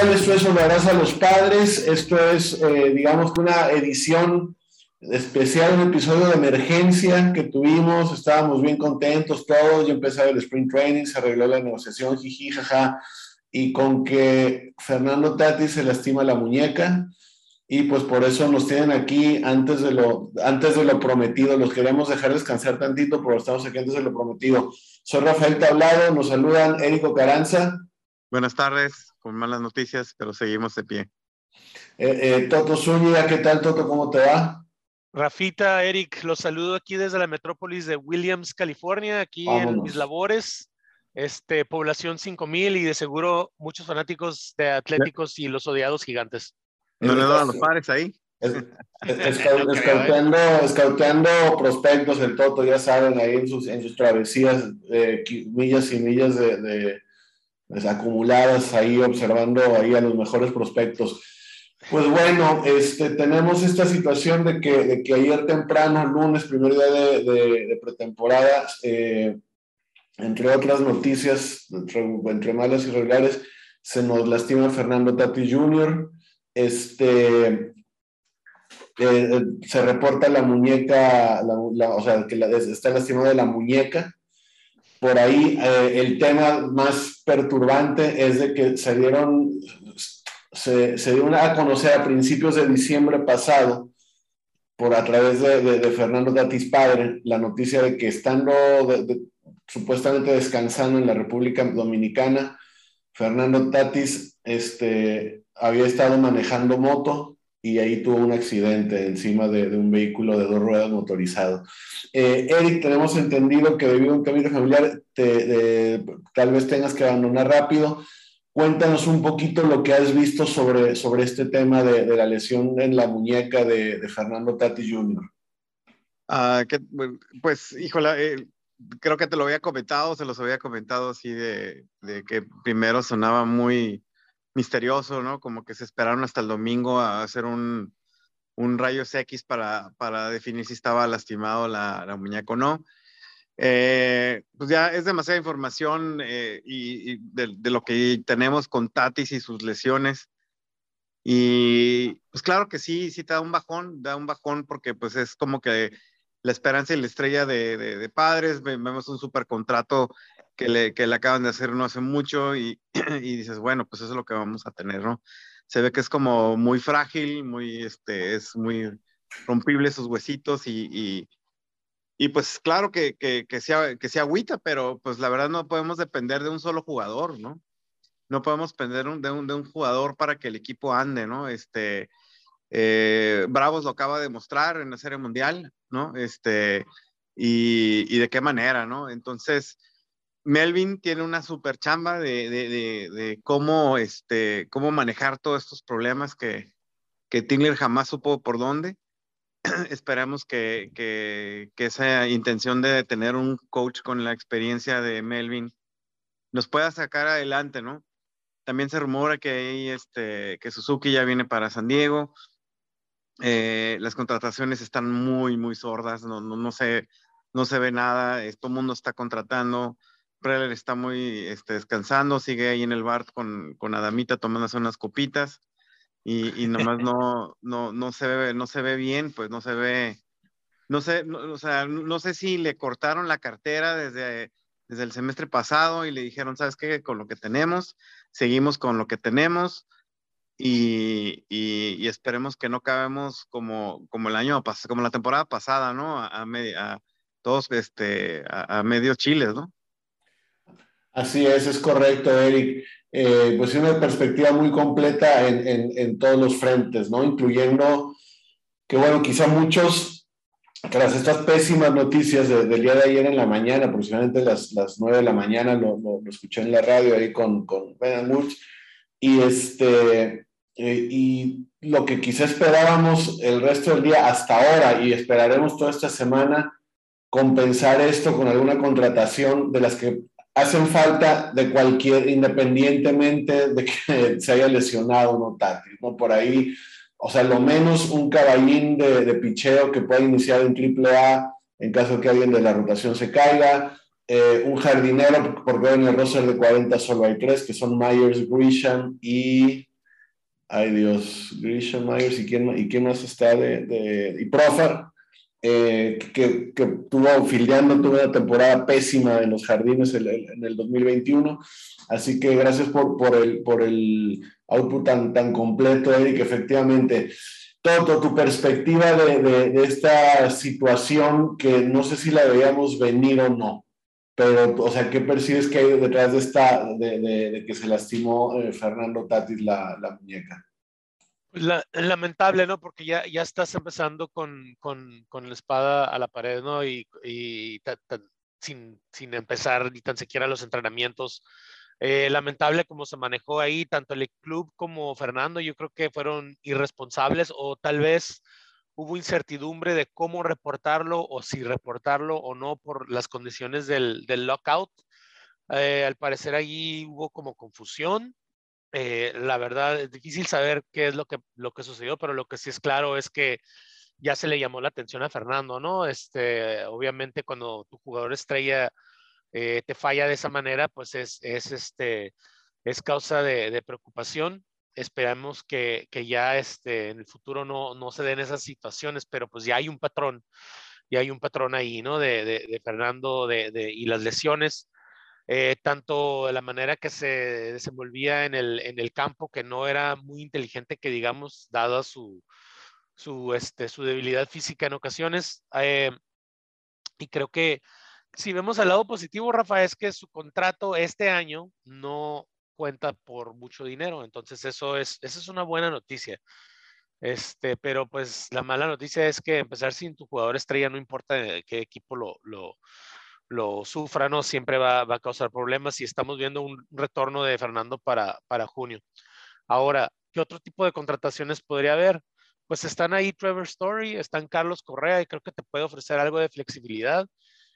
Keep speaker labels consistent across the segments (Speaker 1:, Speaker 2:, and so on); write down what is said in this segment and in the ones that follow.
Speaker 1: Esto es abrazo a los padres. Esto es, eh, digamos una edición especial, un episodio de emergencia que tuvimos. Estábamos bien contentos todos. Yo empecé el sprint training, se arregló la negociación, jiji, jaja. Y con que Fernando Tati se lastima la muñeca y pues por eso nos tienen aquí antes de lo, antes de lo prometido. Los queremos dejar descansar tantito, pero estamos aquí antes de lo prometido. Soy Rafael Tablado, nos saludan Érico Caranza.
Speaker 2: Buenas tardes, con malas noticias, pero seguimos de pie.
Speaker 1: Eh, eh, Toto Zúñiga, ¿qué tal Toto? ¿Cómo te va?
Speaker 3: Rafita, Eric, los saludo aquí desde la metrópolis de Williams, California, aquí en mis labores. Este, población 5000 y de seguro muchos fanáticos de Atléticos y los odiados gigantes.
Speaker 2: ¿No le dan los padres ahí?
Speaker 1: escauteando, prospectos el Toto, ya saben, ahí en sus, en sus travesías, millas y millas de, acumuladas, ahí observando ahí a los mejores prospectos. Pues bueno, este, tenemos esta situación de que, de que ayer temprano, lunes, primer día de, pretemporada, eh, entre otras noticias, entre, malas y regulares, se nos lastima Fernando Tati Jr., este, eh, se reporta la muñeca, o sea, que está lastimado de la muñeca. Por ahí eh, el tema más perturbante es de que se dieron, se, se dio a conocer a principios de diciembre pasado, por a través de, Fernando Tatis padre, la noticia de que estando supuestamente descansando en la República Dominicana, Fernando Tatis este, había estado manejando moto y ahí tuvo un accidente encima de, un vehículo de dos ruedas motorizado. Eh, Eric, tenemos entendido que debido a un cambio familiar te, tal vez tengas que abandonar rápido. Cuéntanos un poquito lo que has visto sobre, sobre este tema de, la lesión en la muñeca de, Fernando Tati Jr.
Speaker 2: Ah, pues, híjola, eh, creo que te lo había comentado, se los había comentado así de que primero sonaba muy, misterioso, ¿no? Como que se esperaron hasta el domingo a hacer un, un rayos X para, para definir si estaba lastimado la, la muñeca o no. Eh, pues ya es demasiada información eh, y, de, lo que tenemos con Tatis y sus lesiones. Y pues claro que sí, sí te da un bajón, da un bajón porque pues es como que la esperanza y la estrella de, de padres, vemos un super contrato que le, que le acaban de hacer no hace mucho y, y, dices, bueno, pues eso es lo que vamos a tener, ¿no? Se ve que es como muy frágil, muy, este, es muy rompible sus huesitos y, y, y pues claro que, que, que, sea, que sea agüita, pero pues la verdad no podemos depender de un solo jugador, ¿no? No podemos depender de, un, de un jugador para que el equipo ande, ¿no? Este, eh, Bravos lo acaba de mostrar en la Serie Mundial, ¿no? Este, y, y de qué manera, ¿no? Entonces, Melvin tiene una super chamba de, de, de, cómo, este, cómo manejar todos estos problemas que, que Tingler jamás supo por dónde. Esperamos que, que, que, esa intención de tener un coach con la experiencia de Melvin nos pueda sacar adelante, ¿no? También se rumora que, este, que Suzuki ya viene para San Diego. Eh, las contrataciones están muy, muy sordas, no, no, no, se, no se ve nada, todo el mundo está contratando Preller está muy este, descansando, sigue ahí en el bar con, con Adamita tomándose unas copitas y, y nomás no, no, no, se ve, no se ve bien, pues no se ve, no sé, no, o sea, no sé si le cortaron la cartera desde, desde el semestre pasado y le dijeron, ¿sabes qué? Con lo que tenemos, seguimos con lo que tenemos y, y, esperemos que no cabemos como, como el año pasado, como la temporada pasada, ¿no? A, a, todos, este, a, a medio chiles, ¿no?
Speaker 1: Así es, es correcto, Eric. Eh, pues una perspectiva muy completa en, en, en, todos los frentes, ¿no? Incluyendo que, bueno, quizá muchos, tras estas pésimas noticias del día de ayer en la mañana, aproximadamente las, las 9 de la mañana, lo, lo, escuché en la radio ahí con, con Ben y este, eh, y lo que quizá esperábamos el resto del día hasta ahora y esperaremos toda esta semana, compensar esto con alguna contratación de las que hacen falta de cualquier, independientemente de que se haya lesionado o no Tati. Por ahí, o sea, lo menos un caballín de, de picheo que pueda iniciar en AAA en caso de que alguien de la rotación se caiga. Eh, un jardinero, porque en el roster de 40 solo hay tres, que son Myers, Grisham y. Ay Dios, Grisham, Myers y quién, y quién más está de. de y Profar, eh, que, que tuvo fildeando, tuvo una temporada pésima en los jardines en, en el 2021. Así que gracias por, por, el, por el output tan, tan completo, Eric. Efectivamente, todo tu perspectiva de, de, de, esta situación que no sé si la veíamos venir o no. Pero, o sea, ¿qué percibes que hay detrás de esta, de, de que se lastimó eh, Fernando Tatis la, la muñeca?
Speaker 3: La, lamentable, ¿no? Porque ya, ya estás empezando con, con, con la espada a la pared, ¿no? Y, y sin, sin, empezar ni tan siquiera los entrenamientos. Eh, lamentable cómo se manejó ahí, tanto el club como Fernando, yo creo que fueron irresponsables o tal vez hubo incertidumbre de cómo reportarlo o si reportarlo o no por las condiciones del, del lockout. Eh, al parecer allí hubo como confusión. Eh, la verdad es difícil saber qué es lo que, lo que sucedió, pero lo que sí es claro es que ya se le llamó la atención a Fernando, ¿no? Este, obviamente cuando tu jugador estrella eh, te falla de esa manera, pues es, es, este, es causa de, de preocupación esperamos que, que, ya este, en el futuro no, no se den esas situaciones, pero pues ya hay un patrón, ya hay un patrón ahí, ¿no? De, de, de Fernando y las lesiones, eh, tanto la manera que se desenvolvía en el, campo, que no era muy inteligente, que digamos, dada su, su, este, su debilidad física en ocasiones. Eh, y creo que si vemos al lado positivo, Rafa, es que su contrato este año no, cuenta por mucho dinero. Entonces eso es, esa es una buena noticia. Este, pero pues la mala noticia es que empezar sin tu jugador estrella, no importa qué equipo lo, lo sufra, ¿no? Siempre va, va, a causar problemas y estamos viendo un retorno de Fernando para, para junio. Ahora, ¿qué otro tipo de contrataciones podría haber? Pues están ahí Trevor Story, están Carlos Correa y creo que te puede ofrecer algo de flexibilidad.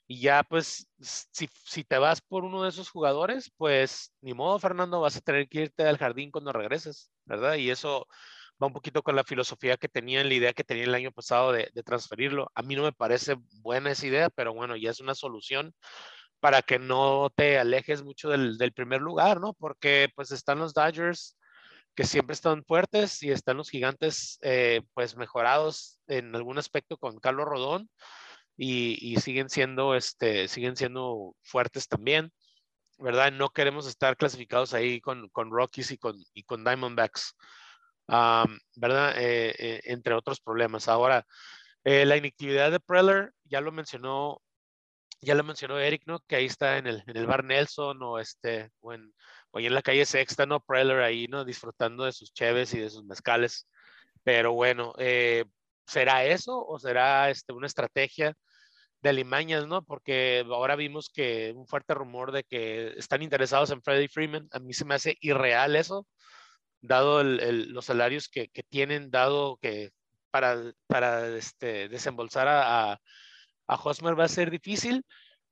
Speaker 3: Y ya, pues, si, si, te vas por uno de esos jugadores, pues ni modo, Fernando, vas a tener que irte al jardín cuando regreses, ¿verdad? Y eso un poquito con la filosofía que tenía, la idea que tenía el año pasado de, transferirlo. A mí no me parece buena esa idea, pero bueno, ya es una solución para que no te alejes mucho del, primer lugar, ¿no? Porque pues están los Dodgers que siempre están fuertes y están los gigantes eh, pues mejorados en algún aspecto con Carlos Rodón y, siguen siendo, este, siguen siendo fuertes también, ¿verdad? No queremos estar clasificados ahí con, Rockies y con Diamondbacks, ¿verdad? Eh, eh, entre otros problemas. Ahora, eh, la inactividad de Preller, ya lo mencionó, ya lo mencionó Eric, ¿no? Que ahí está en el, en el bar Nelson o este, o en, o en la calle Sexta, ¿no? Preller ahí, ¿no? Disfrutando de sus cheves y de sus mezcales. Pero bueno, ¿será eso o será este, una estrategia? de alimañas, ¿no? Porque ahora vimos que un fuerte rumor de que están interesados en Freddie Freeman. A mí se me hace irreal eso, dado los salarios que, tienen, dado que para, para este, desembolsar a, a, a, Hosmer va a ser difícil,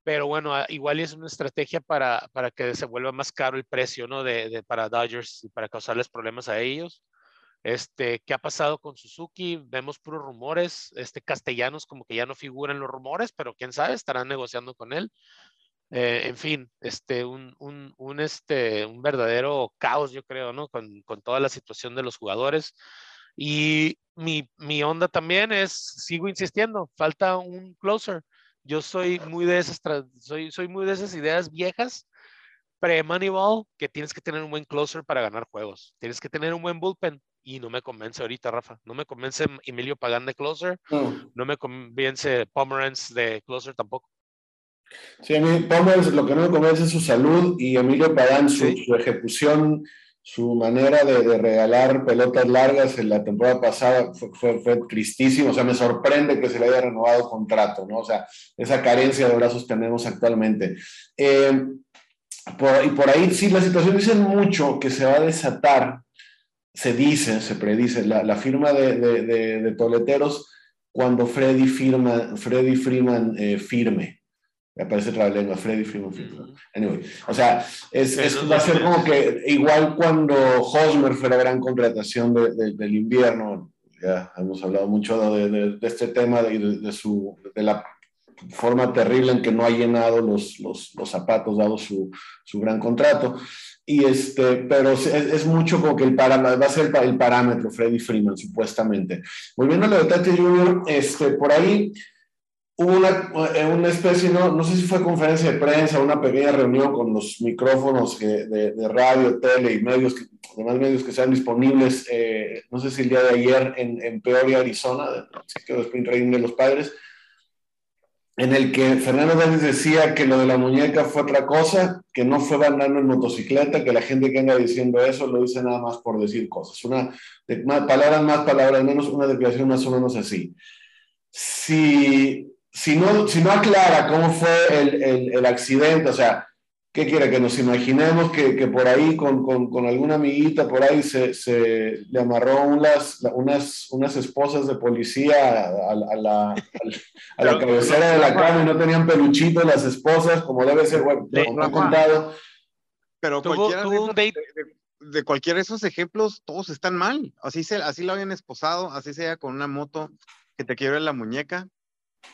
Speaker 3: pero bueno, igual es una estrategia para, para que se vuelva más caro el precio, ¿no? De, de, para Dodgers y para causarles problemas a ellos. Este, ¿qué ha pasado con Suzuki? Vemos puros rumores. Este, Castellanos como que ya no figura en los rumores, pero quién sabe, estarán negociando con él. Eh, en fin, este, un, un, un, este, un verdadero caos, yo creo, ¿no? Con, con toda la situación de los jugadores. Y mi, mi, onda también es, sigo insistiendo, falta un closer. Yo soy muy de esas, soy, soy muy de esas ideas viejas pre-Moneyball que tienes que tener un buen closer para ganar juegos. Tienes que tener un buen bullpen y no me convence ahorita, Rafa. No me convence Emilio Pagán de closer. No, no me convence Pomeranz de closer tampoco.
Speaker 1: Sí, a mí lo que no me convence es su salud y Emilio Pagán su, sí. su ejecución, su manera de, de, regalar pelotas largas en la temporada pasada fue, fue, fue, tristísimo. O sea, me sorprende que se le haya renovado contrato, ¿no? O sea, esa carencia de brazos tenemos actualmente. Eh, por, y por ahí sí, la situación dice mucho que se va a desatar, se dice, se predice, la, la firma de, de, de, de, toleteros cuando Freddy, firma, Freddy Freeman eh, firme. Me aparece otra lengua, Freddy Freeman firme. Anyway, o sea, es, es, va a ser como que igual cuando Hosmer fue la gran contratación del invierno, ya hemos hablado mucho de, este tema de, su, de la forma terrible en que no ha llenado los, los, los zapatos dado su, su, gran contrato. Y este, pero es, es mucho como que el parámetro, va a ser el, parámetro Freddy Freeman, supuestamente. Volviendo a lo de Jr., este, por ahí una, una especie, no, no sé si fue conferencia de prensa, una pequeña reunión con los micrófonos de, de radio, tele y medios, que, demás medios que sean disponibles, eh, no sé si el día de ayer en, en Peoria, Arizona, que los de los padres, en el que Fernando Davis decía que lo de la muñeca fue otra cosa, que no fue andando en motocicleta, que la gente que anda diciendo eso lo dice nada más por decir cosas. Una, de, más, palabras más, palabras menos, una declaración más o menos así. Si, si, no, si no aclara cómo fue el, el, el accidente, o sea, ¿Qué quiere? Que nos imaginemos que, que por ahí con, con, con, alguna amiguita por ahí se, se le amarró unas, unas, unas esposas de policía a, a la, a la cabecera de la cama y no tenían peluchito las esposas, como debe ser, bueno, como ha contado.
Speaker 2: Pero cualquiera de, de, de, cualquiera de esos ejemplos, todos están mal. Así, se, así lo habían esposado, así sea con una moto que te quiebre la muñeca.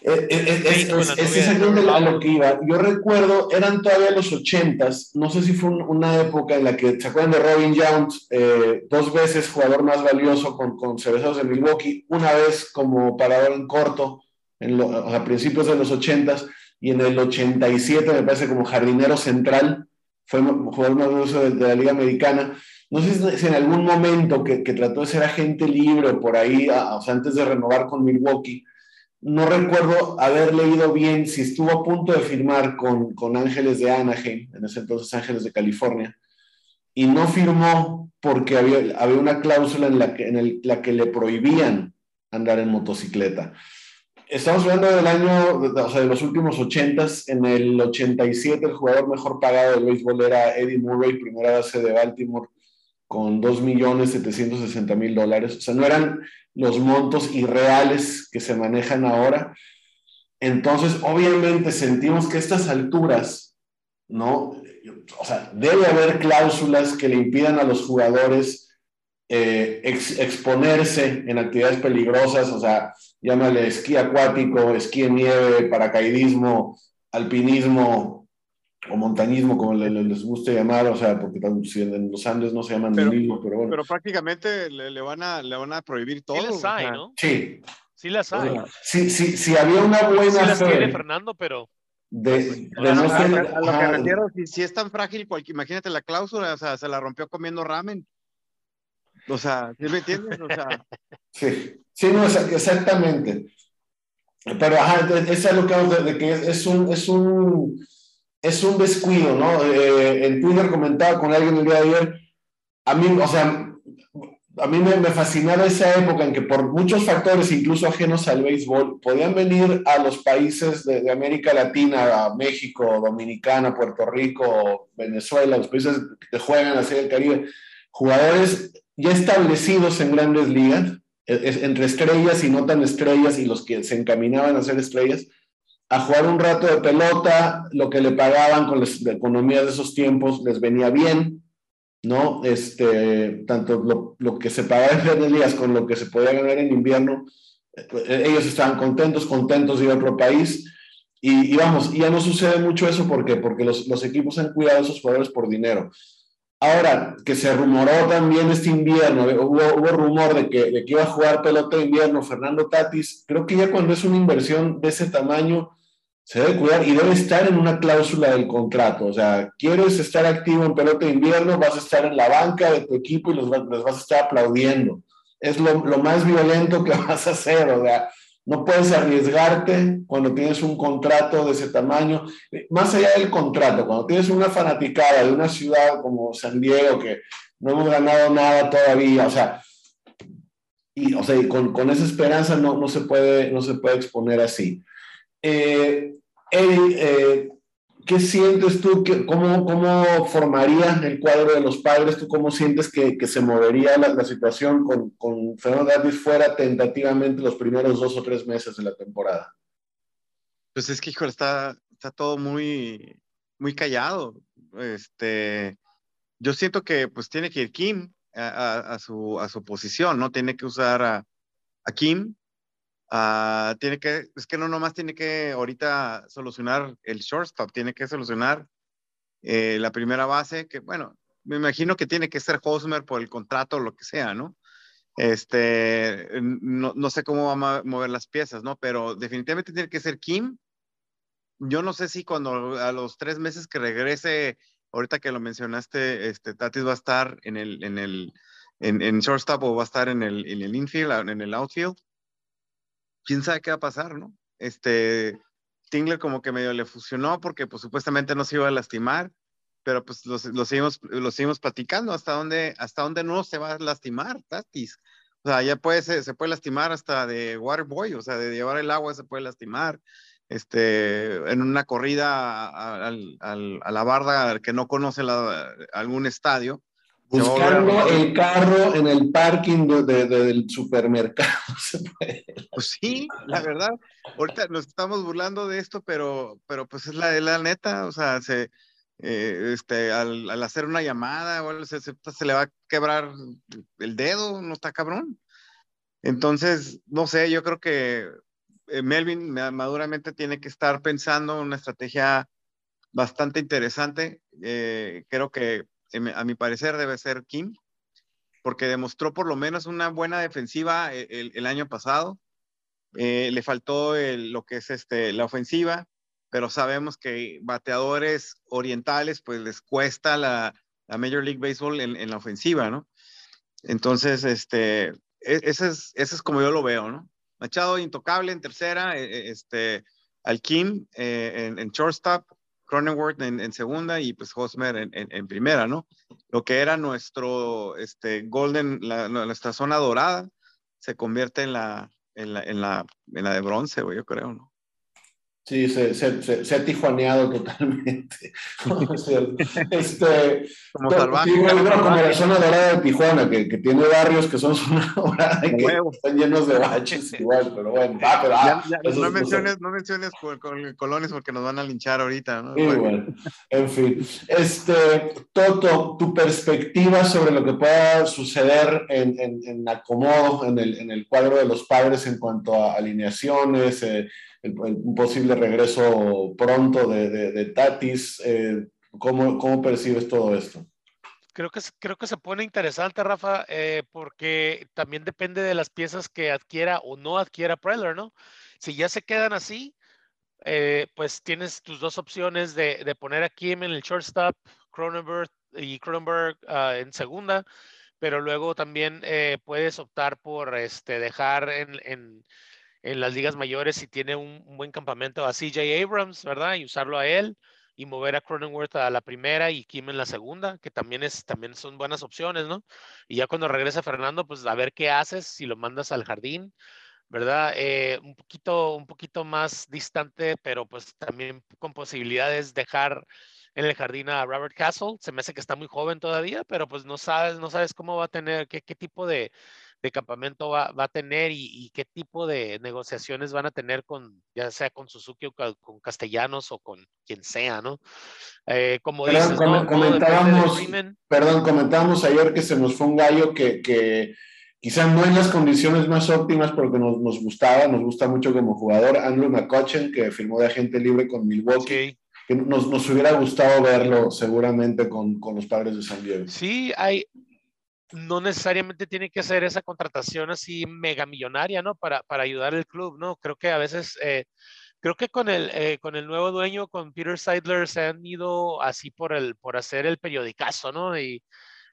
Speaker 1: Es, es, es, es a lo que iba. Yo recuerdo, eran todavía los ochentas, no sé si fue una época en la que, ¿se acuerdan de Robin Jones? Eh, dos veces jugador más valioso con, con Cerveceros de Milwaukee, una vez como parador en corto, en a principios de los ochentas, y en el 87 me parece como jardinero central, fue jugador más valioso de, de la Liga Americana. No sé si en algún momento que, que trató de ser agente libre por ahí, a, o sea, antes de renovar con Milwaukee, no recuerdo haber leído bien si estuvo a punto de firmar con, con Ángeles de Anaheim, en ese entonces Ángeles de California, y no firmó porque había, había una cláusula en la que, en la que le prohibían andar en motocicleta. Estamos hablando del año, o sea, de los últimos 80 En el 87, el jugador mejor pagado del béisbol era Eddie Murray, primera base de Baltimore, con 2.760.000 dólares. O sea, no eran los montos irreales que se manejan ahora. Entonces, obviamente sentimos que estas alturas, ¿no? O sea, debe haber cláusulas que le impidan a los jugadores eh, exponerse en actividades peligrosas, o sea, llámale esquí acuático, esquí en nieve, paracaidismo, alpinismo, o montañismo, como les guste llamar, o sea, porque en los Andes no se llaman
Speaker 2: pero,
Speaker 1: mismo, pero bueno.
Speaker 2: Pero prácticamente le, le, van, a, le van a prohibir todo. Sí
Speaker 3: las hay, ¿no?
Speaker 1: Sí.
Speaker 3: Sí las hay. O sea,
Speaker 1: sí, sí, sí, había una buena
Speaker 3: sí las tiene Fernando, pero...
Speaker 1: De, de
Speaker 2: a, no ser, a, lo que refiero, si, si, es tan frágil, cualquier, imagínate la cláusula, o sea, se la rompió comiendo ramen. O sea, ¿sí me entiendes? O sea...
Speaker 1: Sí, sí, no, exactamente. Pero, ajá, es lo que de, de que es, es un... Es un es un descuido, ¿no? Eh, en Twitter comentaba con alguien el día de ayer, a mí, o sea, a mí me, fascinaba esa época en que por muchos factores, incluso ajenos al béisbol, podían venir a los países de, América Latina, México, Dominicana, Puerto Rico, Venezuela, los países que juegan hacia el Caribe, jugadores ya establecidos en grandes ligas, entre estrellas y no tan estrellas y los que se encaminaban a ser estrellas, a jugar un rato de pelota, lo que le pagaban con la economía de esos tiempos les venía bien, ¿no? Este, tanto lo, que se pagaba en ligas con lo que se podía ganar en invierno, eh, ellos estaban contentos, contentos de ir a otro país. Y, y vamos, ya no sucede mucho eso, ¿por qué? Porque los, los equipos han cuidado a esos jugadores por dinero. Ahora, que se rumoró también este invierno, hubo, rumor de que, de iba a jugar pelota de invierno Fernando Tatis, creo que ya cuando es una inversión de ese tamaño, se debe cuidar y debe estar en una cláusula del contrato. O sea, quieres estar activo en pelota de invierno, vas a estar en la banca de tu equipo y los, los vas a estar aplaudiendo. Es lo, lo, más violento que vas a hacer. O sea, no puedes arriesgarte cuando tienes un contrato de ese tamaño. Más allá del contrato, cuando tienes una fanaticada de una ciudad como San Diego, que no hemos ganado nada todavía, o sea, y, o sea, con, con, esa esperanza no, no, se puede, no se puede exponer así. Eh, eh, ¿qué sientes tú? Que, cómo, ¿Cómo formaría el cuadro de los padres? ¿Tú cómo sientes que, que se movería la, la, situación con, con Fernando Davis fuera tentativamente los primeros dos o tres meses de la temporada?
Speaker 2: Pues es que, hijo, está, está todo muy, muy callado. Este, yo siento que pues tiene que ir Kim a, a, a, su, a su posición, ¿no? Tiene que usar a, a Kim Ah, tiene que, es que no nomás tiene que ahorita solucionar el shortstop, tiene que solucionar eh, la primera base, que bueno, me imagino que tiene que ser Hosmer por el contrato o lo que sea, ¿no? Este, no, no, sé cómo va a mover las piezas, ¿no? Pero definitivamente tiene que ser Kim. Yo no sé si cuando a los tres meses que regrese, ahorita que lo mencionaste, este, Tatis va a estar en el, en el, en shortstop o va a estar en el, en el infield, en el outfield quién sabe qué va a pasar, ¿no? Este, Tingler como que medio le fusionó porque pues supuestamente no se iba a lastimar, pero pues lo, seguimos, lo seguimos platicando hasta dónde, hasta dónde no se va a lastimar, Tatis. O sea, ya puede, se, puede lastimar hasta de waterboy, o sea, de llevar el agua se puede lastimar. Este, en una corrida a, a la barda que no conoce algún estadio,
Speaker 1: Buscando el carro en el parking del supermercado.
Speaker 2: Pues sí, la verdad. Ahorita nos estamos burlando de esto, pero, pero pues es la, la neta. O sea, se, eh, este, al, al, hacer una llamada, se, se, se, le va a quebrar el dedo, no está cabrón. Entonces, no sé, yo creo que eh, Melvin maduramente tiene que estar pensando en una estrategia bastante interesante. Eh, creo que a mi parecer debe ser Kim, porque demostró por lo menos una buena defensiva eh, el, año pasado. Eh, le faltó lo que es este, la ofensiva, pero sabemos que bateadores orientales pues les cuesta la, Major League Baseball en, la ofensiva, ¿no? Entonces, este, e, ese es, ese es como yo lo veo, ¿no? Machado intocable en tercera, e, este, al Kim eh, en, en shortstop, Cronenworth en, segunda y pues Hosmer en, en, primera, ¿no? Lo que era nuestro este, Golden, la, nuestra zona dorada, se convierte en la, en la, en la, en la de bronce, yo creo, ¿no?
Speaker 1: Sí, se, se, se, ha tijuaneado totalmente. este, como salvaje. como la zona dorada de Tijuana, que, que tiene barrios que son zona dorada y que están llenos de baches igual, pero bueno. Ah, pero, ah,
Speaker 2: no, menciones, no menciones con, colones porque nos van a linchar ahorita, ¿no?
Speaker 1: Igual. En fin. Este, Toto, tu perspectiva sobre lo que pueda suceder en, en, en acomodo en el, en el cuadro de los padres en cuanto a alineaciones, eh, un posible regreso pronto de, de, Tatis. Eh, ¿cómo, ¿cómo, percibes todo esto?
Speaker 3: Creo que, creo que se pone interesante, Rafa, eh, porque también depende de las piezas que adquiera o no adquiera Preller, ¿no? Si ya se quedan así, eh, pues tienes tus dos opciones de, de, poner a Kim en el shortstop, Cronenberg y Cronenberg uh, en segunda, pero luego también puedes optar por este, dejar en, en en las ligas mayores si tiene un, buen campamento a CJ Abrams, ¿verdad? Y usarlo a él y mover a Cronenworth a la primera y Kim en la segunda, que también, es, también son buenas opciones, ¿no? Y ya cuando regresa Fernando, pues a ver qué haces, si lo mandas al jardín, ¿verdad? Eh, un, poquito, un poquito más distante, pero pues también con posibilidades de dejar en el jardín a Robert Castle. Se me hace que está muy joven todavía, pero pues no sabes, no sabes cómo va a tener, qué, qué tipo de, de campamento va, va a tener y, qué tipo de negociaciones van a tener con, ya sea con Suzuki o con, Castellanos o con quien sea, ¿no? Eh, como dices,
Speaker 1: comentábamos, perdón, comentábamos ayer que se nos fue un gallo que, que quizá no en las condiciones más óptimas porque nos, nos gustaba, nos gusta mucho como jugador, Andrew McCutcheon, que firmó de agente libre con Milwaukee. Que nos, nos, hubiera gustado verlo seguramente con, con, los padres de San Diego.
Speaker 3: Sí, hay, no necesariamente tiene que ser esa contratación así mega millonaria, ¿no? Para, para ayudar al club, ¿no? Creo que a veces, eh, creo que con el, eh, con el nuevo dueño, con Peter Seidler, se han ido así por, el, por hacer el periodicazo, ¿no? Y,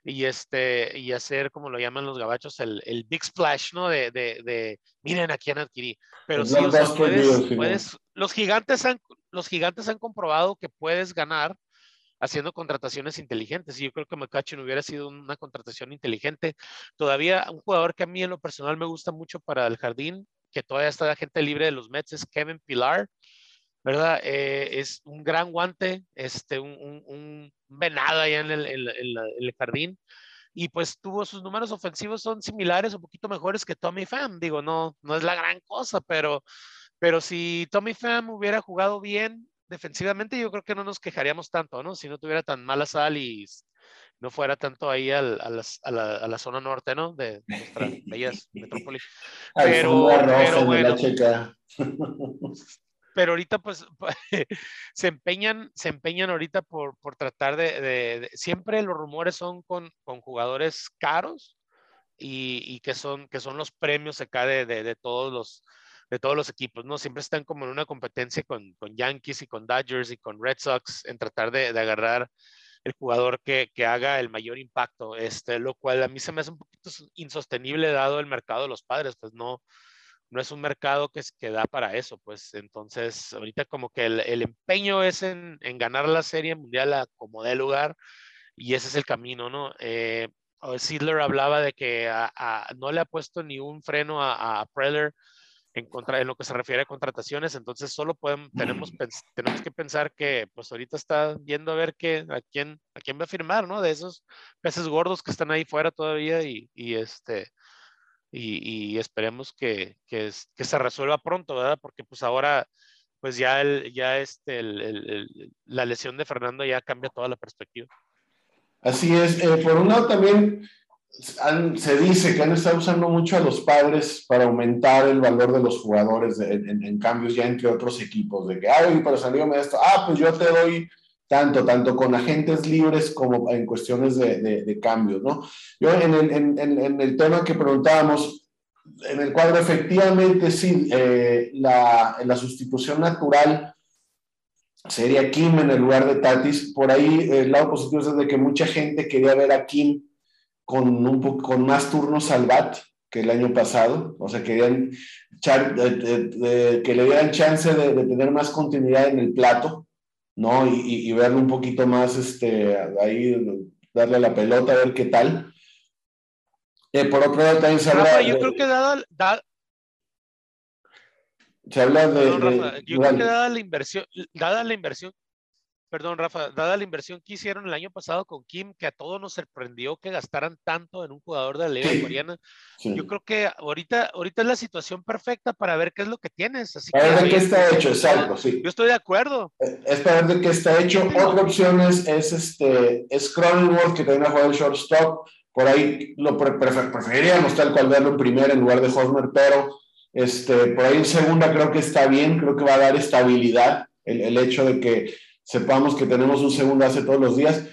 Speaker 3: y, este, y hacer, como lo llaman los gabachos, el, el big splash, ¿no? De, de, de, miren a quién adquirí. Pero sí, o sea, puedes, los, gigantes han, los gigantes han comprobado que puedes ganar haciendo contrataciones inteligentes. Y yo creo que McCutcheon hubiera sido una contratación inteligente. Todavía un jugador que a mí en lo personal me gusta mucho para el jardín, que todavía está la gente libre de los Mets, es Kevin Pilar. ¿Verdad? Eh, es un gran guante, este, un, un, venado allá en el, jardín y pues tuvo sus números ofensivos son similares, un poquito mejores que Tommy Pham. Digo, no, no es la gran cosa, pero, pero si Tommy Pham hubiera jugado bien, defensivamente yo creo que no nos quejaríamos tanto, ¿no? Si no tuviera tan mala sal y no fuera tanto ahí al, a, a, la, a, la, zona norte, ¿no? De nuestra bella metrópoli. Pero, pero bueno. pero ahorita pues se empeñan, se empeñan ahorita por, por tratar de, de, siempre los rumores son con, con jugadores caros y, y, que son que son los premios acá de, de, todos los de todos los equipos, ¿no? Siempre están como en una competencia con, con Yankees y con Dodgers y con Red Sox en tratar de, agarrar el jugador que, que, haga el mayor impacto, este, lo cual a mí se me hace un poquito insostenible dado el mercado de los padres, pues no, no es un mercado que, que da para eso, pues entonces ahorita como que el, el empeño es en, en, ganar la serie mundial a como de lugar y ese es el camino, ¿no? Eh, Sidler hablaba de que no le ha puesto ni un freno a Preller en, contra, en lo que se refiere a contrataciones, entonces solo podemos, tenemos, tenemos que pensar que pues ahorita está viendo a ver qué, a, quién, a quién va a firmar, ¿no? De esos peces gordos que están ahí fuera todavía y, y este, y, esperemos que, que, se resuelva pronto, ¿verdad? Porque pues ahora, pues ya, el, ya este, el, la lesión de Fernando ya cambia toda la perspectiva.
Speaker 1: Así es. Eh, por un lado también se dice que han estado usando mucho a los padres para aumentar el valor de los jugadores en, cambios ya entre otros equipos, de que, ay, pero salirme esto, ah, pues yo te doy tanto, tanto con agentes libres como en cuestiones de, de, cambios, ¿no? Yo en el, en, en el, tema que preguntábamos, en el cuadro efectivamente sí, eh, la, la, sustitución natural sería Kim en el lugar de Tatis. Por ahí el lado positivo es de que mucha gente quería ver a Kim con, un con más turnos al bat que el año pasado, o sea, querían que le dieran chance de, tener más continuidad en el plato ¿no? Y, y, verlo un poquito más, este, ahí, darle la pelota, a ver qué tal. Eh, por otro lado, también se habla.
Speaker 3: yo creo que dada,
Speaker 1: se habla de.
Speaker 3: yo creo que dada la inversión, dada la inversión perdón, Rafa, dada la inversión que hicieron el año pasado con Kim, que a todos nos sorprendió que gastaran tanto en un jugador de la Liga Coreana, yo creo que ahorita, ahorita es la situación perfecta para ver qué es lo que tienes. Así
Speaker 1: para ver de qué está hecho, exacto, sí.
Speaker 3: Yo estoy de acuerdo.
Speaker 1: Eh, es para ver de qué está hecho. Otra opción es, es, este, es Cronenworth, que también ha jugado el shortstop. Por ahí lo preferiríamos tal cual verlo en primera en lugar de Hosmer, pero este, por ahí en segunda creo que está bien, creo que va a dar estabilidad el, el hecho de que sepamos que tenemos un segundo hace todos los días.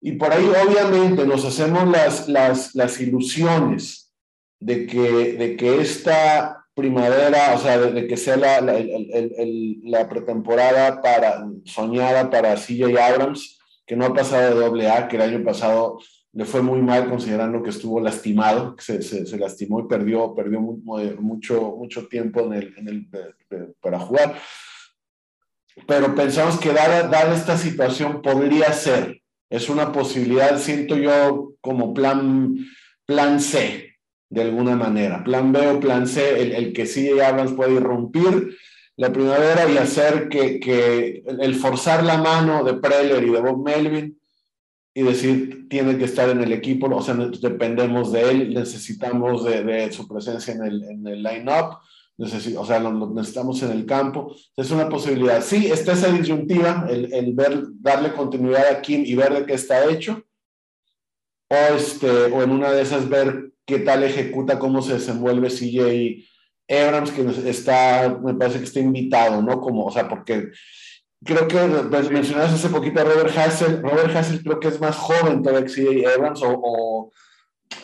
Speaker 1: Y por ahí obviamente nos hacemos las, las, las ilusiones de que, de que esta primavera, o sea, de, que sea la, la, pretemporada para, soñada para CJ Abrams, que no ha pasado de doble A, que el año pasado le fue muy mal considerando que estuvo lastimado, se, se, lastimó y perdió, perdió mucho, mucho tiempo en el, en el, para jugar pero pensamos que dada, esta situación podría ser, es una posibilidad, siento yo como plan, plan C, de alguna manera. Plan B o plan C, el, el que sí Abrams puede irrumpir la primavera y hacer que, que, el forzar la mano de Preller y de Bob Melvin y decir, tiene que estar en el equipo, o sea, dependemos de él, necesitamos de, de su presencia en el, en el line-up o sea, lo, necesitamos en el campo. Es una posibilidad. Sí, está esa disyuntiva, el, el, ver, darle continuidad a Kim y ver de qué está hecho. O, este, o en una de esas ver qué tal ejecuta, cómo se desenvuelve CJ Abrams, que está, me parece que está invitado, ¿no? Como, o sea, porque creo que pues, mencionaste hace poquito a Robert Hassel. Robert Hassel creo que es más joven todavía que CJ Abrams o, o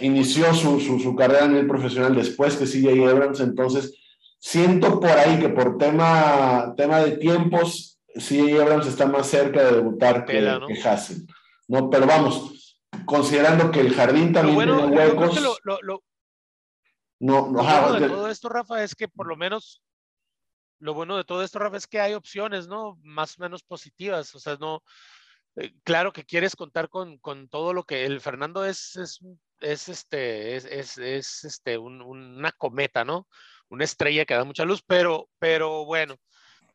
Speaker 1: inició su, su, su, carrera en el profesional después que CJ Abrams, entonces Siento por ahí que por tema, tema de tiempos, sí, Abrams está más cerca de debutar que, ¿no? que Hassel. ¿no? Pero vamos, considerando que el jardín también tiene huecos.
Speaker 3: Lo, lo, lo, no, no, bueno de todo esto, Rafa, es que por lo menos lo bueno de todo esto, Rafa, es que hay opciones, ¿no? Más o menos positivas. O sea, no. Eh, claro que quieres contar con, con, todo lo que el Fernando es, es, es este, es, es, es este, un, una cometa, ¿no? Una estrella que da mucha luz, pero, pero bueno,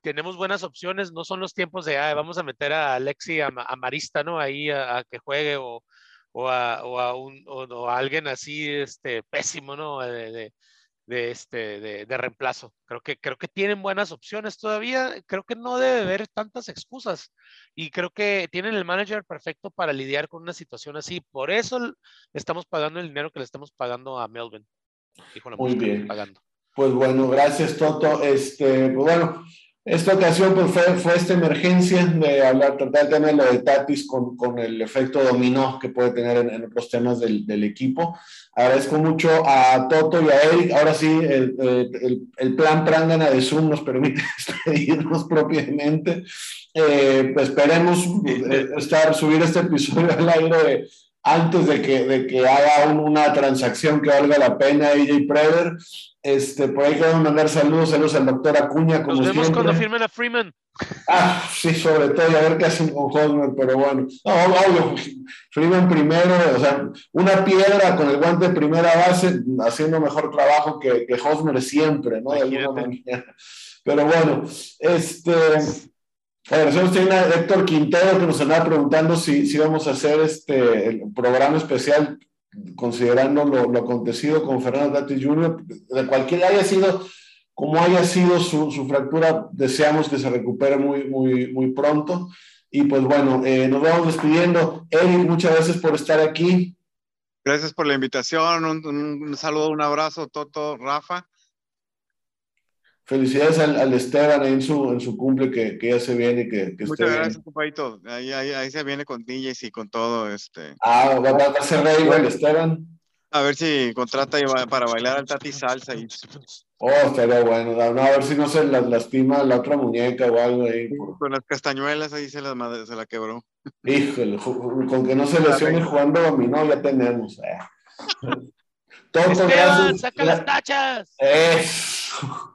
Speaker 3: tenemos buenas opciones, no son los tiempos de, ah, vamos a meter a Alexi a, Marista, ¿no? Ahí a, que juegue o, o, a, o, a un, o, a alguien así, este, pésimo, ¿no? De, de, este, de, reemplazo. Creo que, creo que tienen buenas opciones todavía. Creo que no debe haber tantas excusas. Y creo que tienen el manager perfecto para lidiar con una situación así. Por eso estamos pagando el dinero que le estamos pagando a Melvin.
Speaker 1: Muy bien. Pagando. Pues bueno, gracias Toto. Este, pues bueno, esta ocasión pues fue, fue esta emergencia de hablar, tratar de tener lo de Tatis con, con, el efecto dominó que puede tener en, otros temas del, del, equipo. Agradezco mucho a Toto y a Eric. Ahora sí, el, el, el plan Prangana de Zoom nos permite despedirnos propiamente. Eh, pues esperemos eh, estar, subir este episodio al aire antes de que, de que haga una transacción que valga la pena AJ Prever. Este, por ahí queremos mandar saludos, saludos al doctor Acuña.
Speaker 3: Como Nos vemos cuando firmen a Freeman.
Speaker 1: Ah, sí, sobre todo, y a ver qué hacen con Hosmer, pero bueno. No, obvio, Freeman primero, o sea, una piedra con el guante de primera base, haciendo mejor trabajo que, que Hosmer siempre, ¿no? De alguna manera. Pero bueno, este. A ver, tiene a Héctor Quintero que nos andaba preguntando si, si vamos a hacer este programa especial considerando lo, lo, acontecido con Fernando Tatis Jr., de cualquier haya sido, como haya sido su, su, fractura, deseamos que se recupere muy, muy, muy pronto. Y pues bueno, eh, nos vamos despidiendo. Eric, muchas gracias por estar aquí.
Speaker 2: Gracias por la invitación, un, un saludo, un abrazo, Toto, Rafa.
Speaker 1: Felicidades al, Esteban en su, en su cumple que, que ya se viene. Que, que
Speaker 2: Muchas gracias, compadrito. Ahí, ahí, ahí, se viene con DJs y con todo. Este.
Speaker 1: Ah, va, a ser rey el Esteban.
Speaker 2: A ver si contrata para bailar al Tati Salsa. Y...
Speaker 1: Oh, estaría bueno. No, a ver si no se lastima la otra muñeca o algo ahí.
Speaker 2: Con las castañuelas ahí se la, se la quebró.
Speaker 1: Híjole, con que no se lesione jugando dominó ya tenemos. Eh.
Speaker 3: Esteban, saca las tachas.
Speaker 1: Eso.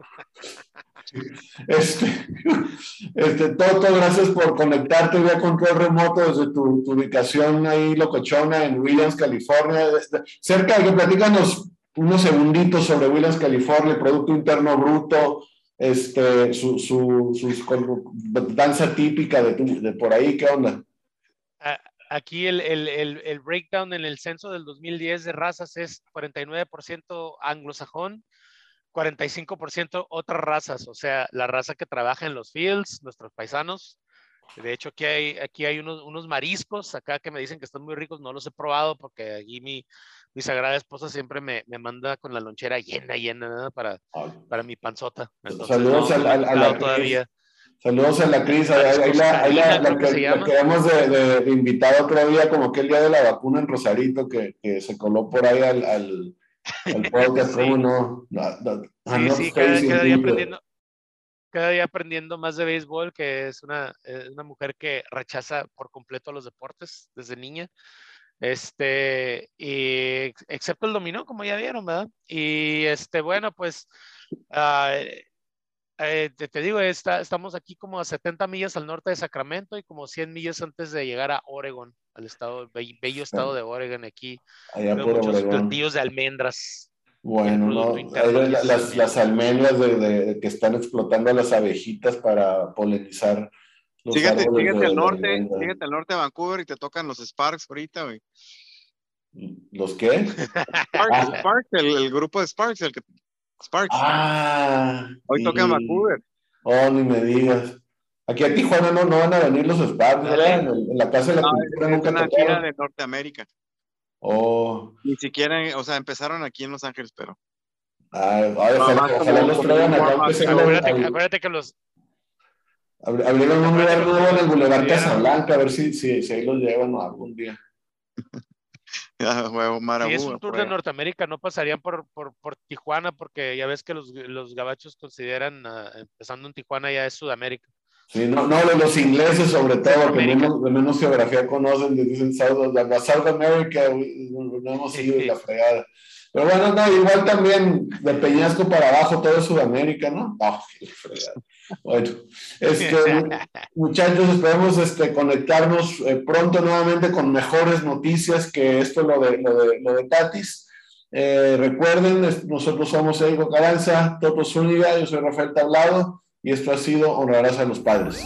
Speaker 1: Este, este, Toto, gracias por conectarte vía control remoto desde tu, ubicación ahí locochona en Williams, California. Este, cerca de que platícanos unos segunditos sobre Williams, California, Producto Interno Bruto, este, su, su, danza típica de, de, por ahí, ¿qué onda?
Speaker 3: Aquí el, el, el, el, breakdown en el censo del 2010 de razas es 49% anglosajón, 45% otras razas, o sea, la raza que trabaja en los fields, nuestros paisanos. De hecho, aquí hay, aquí hay unos, unos mariscos acá que me dicen que están muy ricos, no los he probado porque aquí mi, mi sagrada esposa siempre me, me manda con la lonchera llena, llena, para, para mi panzota.
Speaker 1: Saludos a, la todavía. Saludos a la Cris, ahí, la, ahí la, la, que, la quedamos de, de, de, otro día, como que el día de la vacuna en Rosarito, que, que se coló por ahí al, al, el podcast, ¿cómo no?
Speaker 3: sí, sí, cada, día aprendiendo, cada día aprendiendo más de béisbol, que es una, una mujer que rechaza por completo los deportes desde niña. Este, y excepto el dominó, como ya vieron, ¿verdad? Y este, bueno, pues uh, eh, te, digo, está, estamos aquí como a 70 millas al norte de Sacramento y como 100 millas antes de llegar a Oregon, al estado, bello estado de Oregon aquí.
Speaker 1: Allá por muchos
Speaker 3: platillos de almendras.
Speaker 1: Bueno, no, las, las, almendras de, que están explotando las abejitas para polinizar.
Speaker 2: Los fíjate, fíjate al norte, fíjate al norte de Vancouver y te tocan los Sparks ahorita, güey.
Speaker 1: ¿Los qué?
Speaker 2: Sparks, el, el, grupo de Sparks, el que Sparks.
Speaker 1: Ah.
Speaker 2: Hoy toca en Vancouver.
Speaker 1: Oh, ni me digas. Aquí a Tijuana no, no van a venir los Sparks, ¿verdad? En, la casa de la
Speaker 2: cultura nunca es una gira de Norteamérica.
Speaker 1: Oh.
Speaker 2: Ni siquiera, o sea, empezaron aquí en Los Ángeles, pero.
Speaker 1: Ay, ay ojalá, ojalá los traigan acá.
Speaker 3: Acuérdate, acuérdate que los.
Speaker 1: Abrieron un lugar nuevo en el Boulevard Casablanca, a ver si, si, si ahí los llevan algún día.
Speaker 3: si es un tour de Norteamérica, no pasarían por, por, por, Tijuana, porque ya ves que los, los gabachos consideran, uh, empezando en Tijuana, ya es Sudamérica.
Speaker 1: Sí, no, no, los ingleses sobre todo, que menos, de menos geografía conocen, dicen South, South America, no hemos ido sí. la fregada. Pero bueno, no, igual también de Peñasco para abajo, todo Sudamérica, ¿no? Oh. Bueno, este, muchachos, esperemos este, conectarnos eh, pronto nuevamente con mejores noticias que esto, lo de, lo de, lo de Tatis. Eh, recuerden, nosotros somos Eiko Caranza, Toto Zúñiga, yo soy Rafael Tablado y esto ha sido Honrarás a los Padres.